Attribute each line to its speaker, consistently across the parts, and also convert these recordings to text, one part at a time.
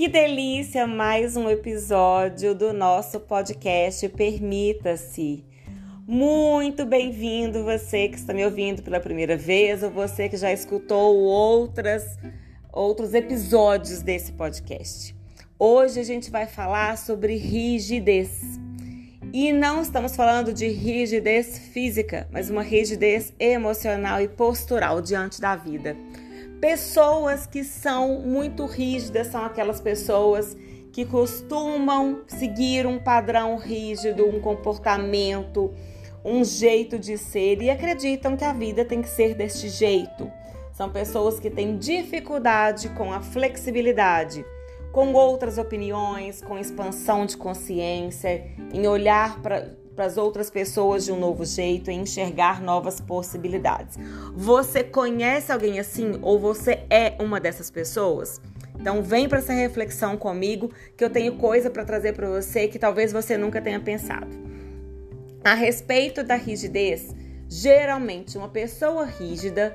Speaker 1: Que delícia! Mais um episódio do nosso podcast Permita-se. Muito bem-vindo você que está me ouvindo pela primeira vez ou você que já escutou outras, outros episódios desse podcast. Hoje a gente vai falar sobre rigidez. E não estamos falando de rigidez física, mas uma rigidez emocional e postural diante da vida. Pessoas que são muito rígidas são aquelas pessoas que costumam seguir um padrão rígido, um comportamento, um jeito de ser e acreditam que a vida tem que ser deste jeito. São pessoas que têm dificuldade com a flexibilidade com outras opiniões, com expansão de consciência, em olhar para as outras pessoas de um novo jeito, em enxergar novas possibilidades. Você conhece alguém assim ou você é uma dessas pessoas? Então vem para essa reflexão comigo que eu tenho coisa para trazer para você que talvez você nunca tenha pensado. A respeito da rigidez, geralmente uma pessoa rígida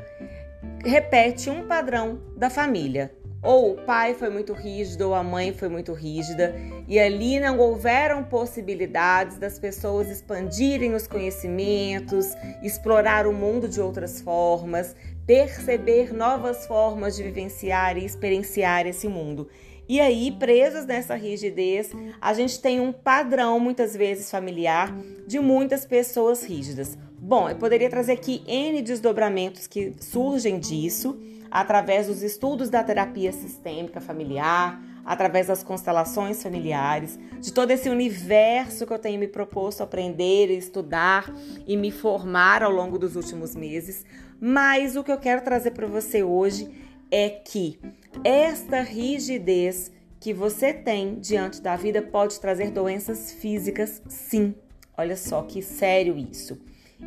Speaker 1: repete um padrão da família. Ou o pai foi muito rígido, ou a mãe foi muito rígida, e ali não houveram possibilidades das pessoas expandirem os conhecimentos, explorar o mundo de outras formas, perceber novas formas de vivenciar e experienciar esse mundo. E aí, presos nessa rigidez, a gente tem um padrão, muitas vezes familiar, de muitas pessoas rígidas. Bom, eu poderia trazer aqui N desdobramentos que surgem disso através dos estudos da terapia sistêmica familiar, através das constelações familiares, de todo esse universo que eu tenho me proposto aprender, estudar e me formar ao longo dos últimos meses. Mas o que eu quero trazer para você hoje é que esta rigidez que você tem diante da vida pode trazer doenças físicas, sim. Olha só que sério isso.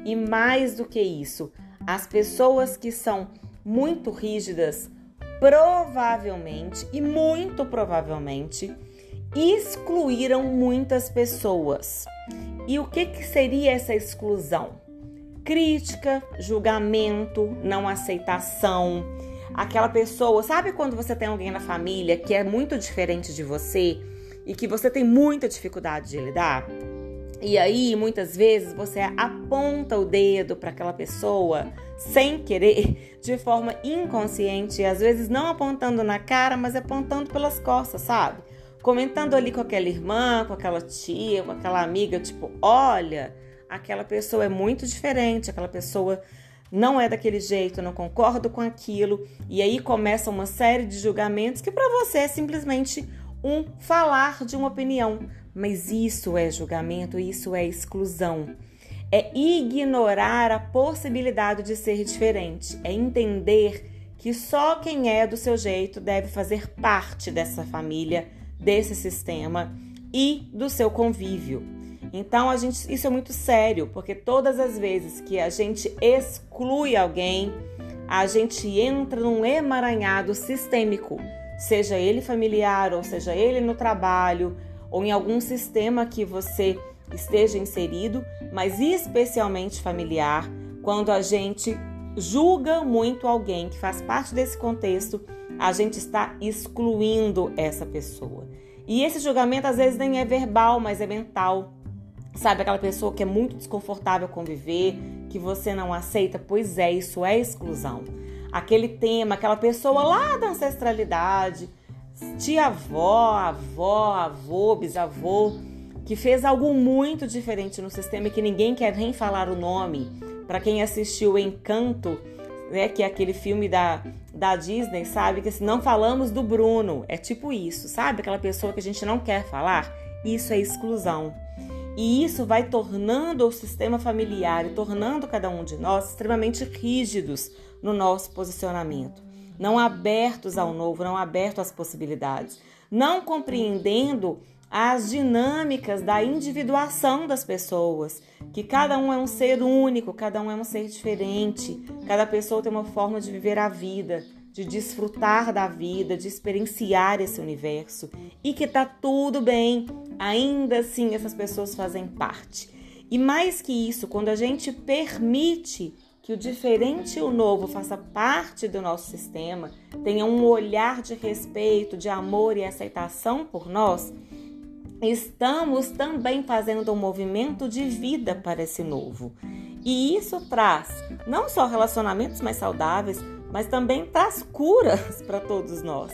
Speaker 1: E mais do que isso, as pessoas que são muito rígidas, provavelmente e muito provavelmente excluíram muitas pessoas. E o que, que seria essa exclusão? Crítica, julgamento, não aceitação. Aquela pessoa, sabe quando você tem alguém na família que é muito diferente de você e que você tem muita dificuldade de lidar? E aí, muitas vezes, você aponta o dedo para aquela pessoa sem querer, de forma inconsciente, às vezes não apontando na cara, mas apontando pelas costas, sabe? Comentando ali com aquela irmã, com aquela tia, com aquela amiga, tipo, olha, aquela pessoa é muito diferente, aquela pessoa não é daquele jeito, não concordo com aquilo, e aí começa uma série de julgamentos que para você é simplesmente um falar de uma opinião, mas isso é julgamento, isso é exclusão. É ignorar a possibilidade de ser diferente, é entender que só quem é do seu jeito deve fazer parte dessa família, desse sistema e do seu convívio. Então, a gente, isso é muito sério, porque todas as vezes que a gente exclui alguém, a gente entra num emaranhado sistêmico, seja ele familiar ou seja ele no trabalho, ou em algum sistema que você esteja inserido, mas especialmente familiar, quando a gente julga muito alguém que faz parte desse contexto, a gente está excluindo essa pessoa. E esse julgamento às vezes nem é verbal, mas é mental. Sabe aquela pessoa que é muito desconfortável conviver, que você não aceita? Pois é, isso é exclusão. Aquele tema, aquela pessoa lá da ancestralidade, tia-avó, avó, avô, bisavô, que fez algo muito diferente no sistema e que ninguém quer nem falar o nome. Para quem assistiu Encanto, né, que é aquele filme da, da Disney, sabe que se não falamos do Bruno, é tipo isso, sabe? Aquela pessoa que a gente não quer falar, isso é exclusão. E isso vai tornando o sistema familiar e tornando cada um de nós extremamente rígidos no nosso posicionamento não abertos ao novo, não abertos às possibilidades, não compreendendo as dinâmicas da individuação das pessoas, que cada um é um ser único, cada um é um ser diferente, cada pessoa tem uma forma de viver a vida, de desfrutar da vida, de experienciar esse universo e que tá tudo bem, ainda assim essas pessoas fazem parte. E mais que isso, quando a gente permite que o diferente e o novo faça parte do nosso sistema, tenha um olhar de respeito, de amor e aceitação por nós, estamos também fazendo um movimento de vida para esse novo. E isso traz não só relacionamentos mais saudáveis, mas também traz curas para todos nós.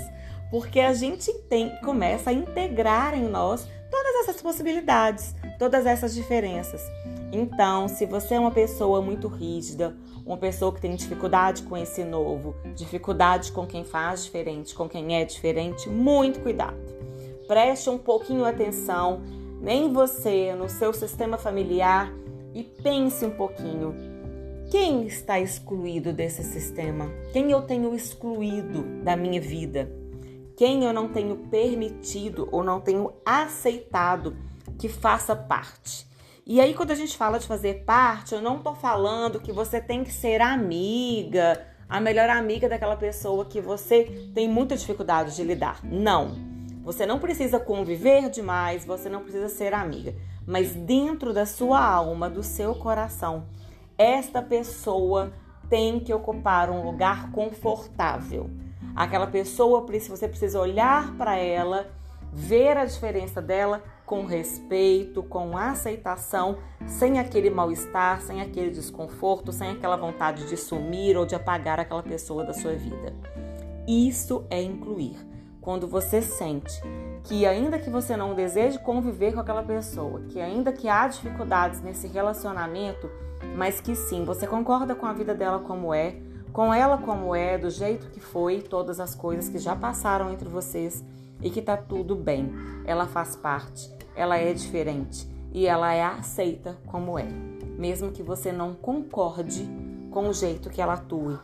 Speaker 1: Porque a gente tem, começa a integrar em nós todas essas possibilidades, todas essas diferenças. Então, se você é uma pessoa muito rígida, uma pessoa que tem dificuldade com esse novo, dificuldade com quem faz diferente, com quem é diferente, muito cuidado. Preste um pouquinho atenção em você, no seu sistema familiar e pense um pouquinho. Quem está excluído desse sistema? Quem eu tenho excluído da minha vida? Quem eu não tenho permitido ou não tenho aceitado que faça parte? E aí, quando a gente fala de fazer parte, eu não tô falando que você tem que ser amiga, a melhor amiga daquela pessoa que você tem muita dificuldade de lidar. Não. Você não precisa conviver demais, você não precisa ser amiga. Mas dentro da sua alma, do seu coração, esta pessoa tem que ocupar um lugar confortável. Aquela pessoa, você precisa olhar para ela, ver a diferença dela com respeito, com aceitação, sem aquele mal-estar, sem aquele desconforto, sem aquela vontade de sumir ou de apagar aquela pessoa da sua vida. Isso é incluir. Quando você sente que, ainda que você não deseje conviver com aquela pessoa, que ainda que há dificuldades nesse relacionamento, mas que sim, você concorda com a vida dela como é, com ela como é, do jeito que foi, todas as coisas que já passaram entre vocês e que tá tudo bem. Ela faz parte, ela é diferente e ela é aceita como é, mesmo que você não concorde com o jeito que ela atua.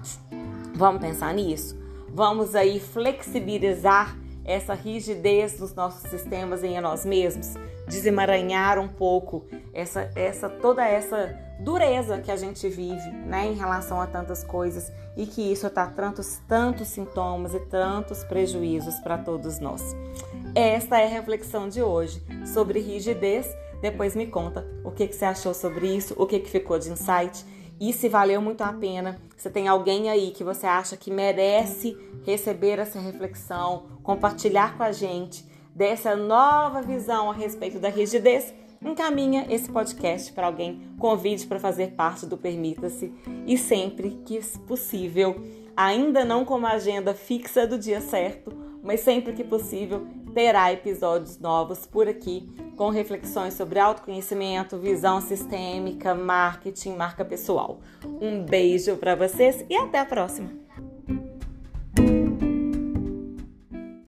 Speaker 1: Vamos pensar nisso? Vamos aí flexibilizar essa rigidez nos nossos sistemas em nós mesmos, desemaranhar um pouco essa, essa toda essa dureza que a gente vive, né, em relação a tantas coisas e que isso está tantos tantos sintomas e tantos prejuízos para todos nós. Esta é a reflexão de hoje sobre rigidez. Depois me conta o que, que você achou sobre isso, o que, que ficou de insight e se valeu muito a pena. Você tem alguém aí que você acha que merece receber essa reflexão, compartilhar com a gente dessa nova visão a respeito da rigidez? Encaminha esse podcast para alguém, convide para fazer parte do Permita-se e sempre que possível, ainda não com uma agenda fixa do dia certo, mas sempre que possível, terá episódios novos por aqui com reflexões sobre autoconhecimento, visão sistêmica, marketing, marca pessoal. Um beijo para vocês e até a próxima!